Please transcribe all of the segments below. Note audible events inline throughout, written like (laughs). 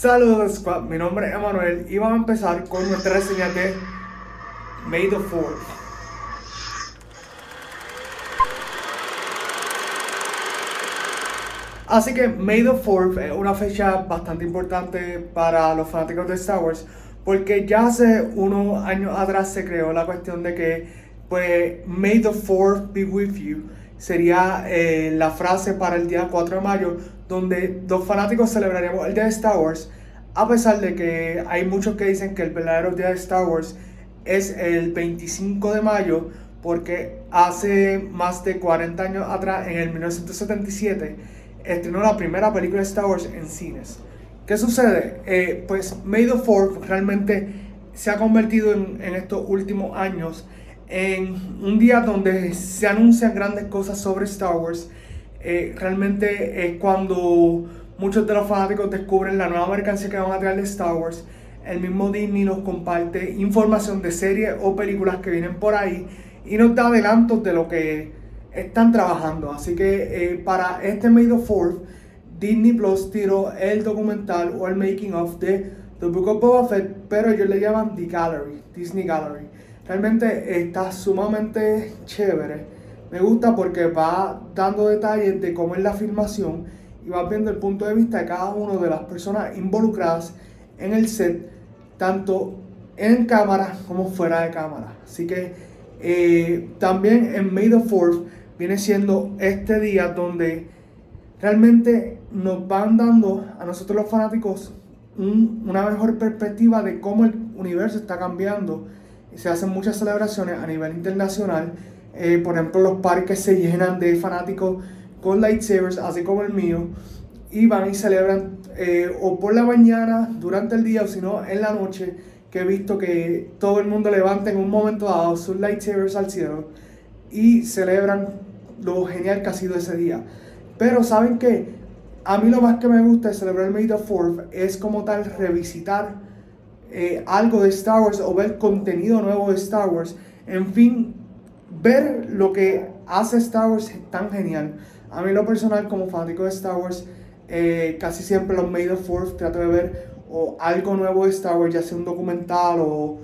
Saludos mi nombre es Emanuel y vamos a empezar con nuestra reseña de May the 4th. Así que May the 4th es una fecha bastante importante para los fanáticos de Star Wars porque ya hace unos años atrás se creó la cuestión de que pues May the 4th be with you sería eh, la frase para el día 4 de mayo donde los fanáticos celebraremos el día de Star Wars a pesar de que hay muchos que dicen que el verdadero día de Star Wars es el 25 de mayo porque hace más de 40 años atrás, en el 1977, estrenó la primera película de Star Wars en cines. ¿Qué sucede? Eh, pues May the 4 realmente se ha convertido en, en, estos últimos años en un día donde se anuncian grandes cosas sobre Star Wars. Eh, realmente es cuando muchos de los fanáticos descubren la nueva mercancía que van a traer de Star Wars. El mismo Disney nos comparte información de series o películas que vienen por ahí y nos da adelantos de lo que están trabajando. Así que eh, para este May the 4th, Disney Plus tiró el documental o el making of de The Book of Boba Fett, pero ellos le llaman The Gallery, Disney Gallery. Realmente está sumamente chévere. Me gusta porque va dando detalles de cómo es la filmación y vas viendo el punto de vista de cada una de las personas involucradas en el set, tanto en cámara como fuera de cámara. Así que eh, también en May the 4th viene siendo este día donde realmente nos van dando a nosotros los fanáticos una mejor perspectiva de cómo el universo está cambiando. Se hacen muchas celebraciones a nivel internacional. Eh, por ejemplo, los parques se llenan de fanáticos con lightsabers, así como el mío, y van y celebran eh, o por la mañana, durante el día, o si no, en la noche, que he visto que todo el mundo levanta en un momento dado sus lightsabers al cielo y celebran lo genial que ha sido ese día. Pero saben que a mí lo más que me gusta de celebrar May the 4th es como tal revisitar eh, algo de Star Wars o ver contenido nuevo de Star Wars. En fin, ver lo que hace Star Wars tan genial. A mí lo personal, como fanático de Star Wars, eh, casi siempre los May the Fourth trato de ver o algo nuevo de Star Wars, ya sea un documental o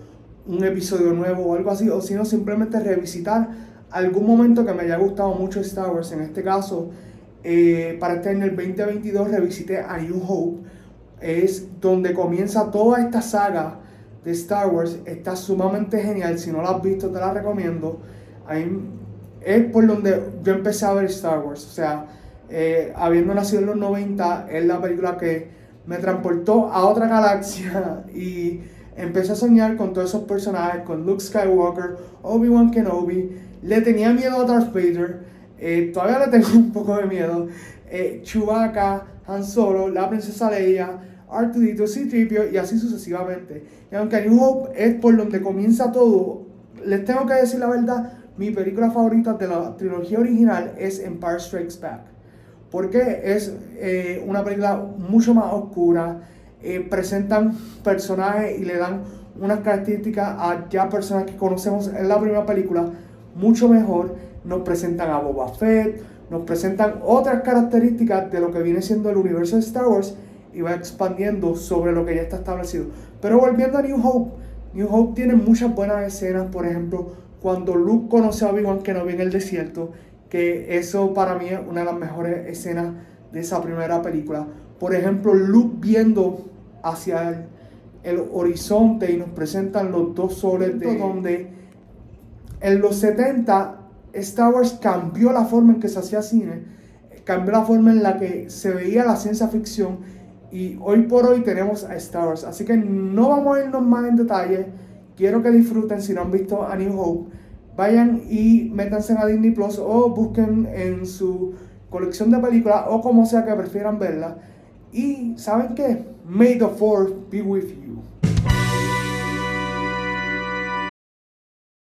un episodio nuevo o algo así, o si no, simplemente revisitar algún momento que me haya gustado mucho Star Wars. En este caso, eh, para este año, el 2022, revisité A New Hope. Es donde comienza toda esta saga de Star Wars. Está sumamente genial. Si no la has visto, te la recomiendo. Ahí es por donde yo empecé a ver Star Wars. O sea, eh, habiendo nacido en los 90, es la película que me transportó a otra galaxia (laughs) y empecé a soñar con todos esos personajes, con Luke Skywalker, Obi-Wan Kenobi. Le tenía miedo a Darth Vader, eh, todavía le tengo (laughs) un poco de miedo. Eh, Chewbacca, Han Solo, la princesa Leia, Arturito, C-3PO y así sucesivamente. Y aunque New Hope es por donde comienza todo, les tengo que decir la verdad, mi película favorita de la trilogía original es Empire Strikes Back. Porque es eh, una película mucho más oscura. Presentan personajes y le dan unas características a ya personas que conocemos en la primera película mucho mejor. Nos presentan a Boba Fett, nos presentan otras características de lo que viene siendo el universo de Star Wars y va expandiendo sobre lo que ya está establecido. Pero volviendo a New Hope, New Hope tiene muchas buenas escenas, por ejemplo, cuando Luke conoce a Obi-Wan Kenobi en el desierto, que eso para mí es una de las mejores escenas de esa primera película. Por ejemplo, Luke viendo hacia el, horizonte y nos presentan los dos soles de donde en los 70 Star Wars cambió la forma en que se hacía cine, cambió la forma en la que se veía la ciencia ficción y hoy por hoy tenemos a Star Wars. Así que no vamos a irnos más en detalle quiero que disfruten, si no han visto A New Hope, vayan y métanse a Disney Plus o busquen en su colección de películas o como sea que prefieran verla. Y ¿saben qué? May the Fourth be with you.